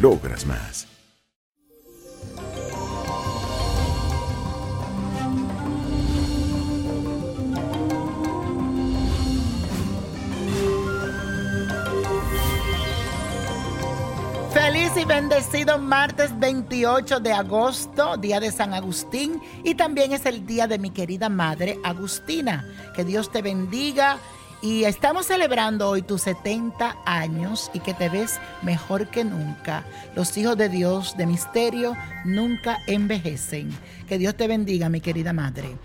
logras más. Feliz y bendecido martes 28 de agosto, día de San Agustín, y también es el día de mi querida madre Agustina. Que Dios te bendiga. Y estamos celebrando hoy tus 70 años y que te ves mejor que nunca. Los hijos de Dios de misterio nunca envejecen. Que Dios te bendiga, mi querida madre.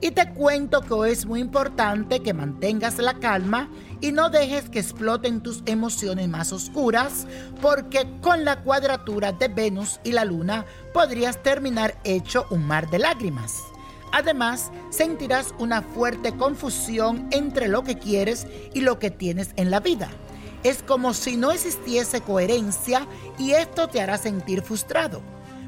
Y te cuento que hoy es muy importante que mantengas la calma y no dejes que exploten tus emociones más oscuras, porque con la cuadratura de Venus y la Luna podrías terminar hecho un mar de lágrimas. Además, sentirás una fuerte confusión entre lo que quieres y lo que tienes en la vida. Es como si no existiese coherencia y esto te hará sentir frustrado.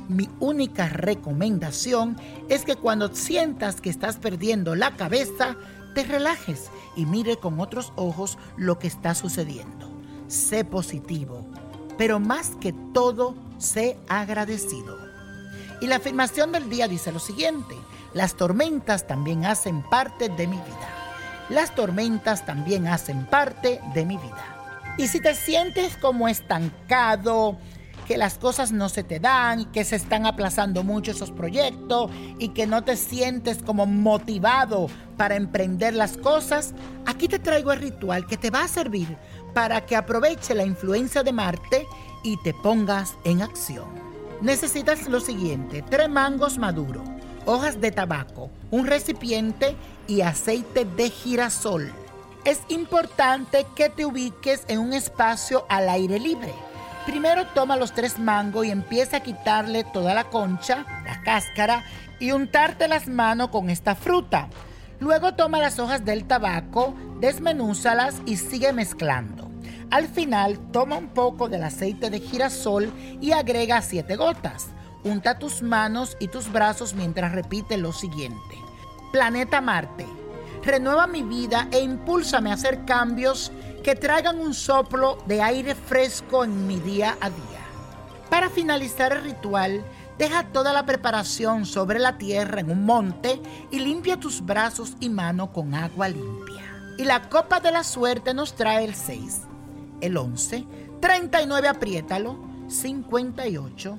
Mi única recomendación es que cuando sientas que estás perdiendo la cabeza, te relajes y mire con otros ojos lo que está sucediendo. Sé positivo, pero más que todo, sé agradecido. Y la afirmación del día dice lo siguiente, las tormentas también hacen parte de mi vida. Las tormentas también hacen parte de mi vida. Y si te sientes como estancado, que las cosas no se te dan, que se están aplazando mucho esos proyectos y que no te sientes como motivado para emprender las cosas, aquí te traigo el ritual que te va a servir para que aproveche la influencia de Marte y te pongas en acción. Necesitas lo siguiente, tres mangos maduros hojas de tabaco, un recipiente y aceite de girasol. Es importante que te ubiques en un espacio al aire libre. Primero toma los tres mangos y empieza a quitarle toda la concha, la cáscara y untarte las manos con esta fruta. Luego toma las hojas del tabaco, desmenúzalas y sigue mezclando. Al final toma un poco del aceite de girasol y agrega siete gotas. Unta tus manos y tus brazos mientras repite lo siguiente. Planeta Marte, renueva mi vida e impúlsame a hacer cambios que traigan un soplo de aire fresco en mi día a día. Para finalizar el ritual, deja toda la preparación sobre la tierra en un monte y limpia tus brazos y manos con agua limpia. Y la copa de la suerte nos trae el 6, el 11, 39 apriétalo, 58,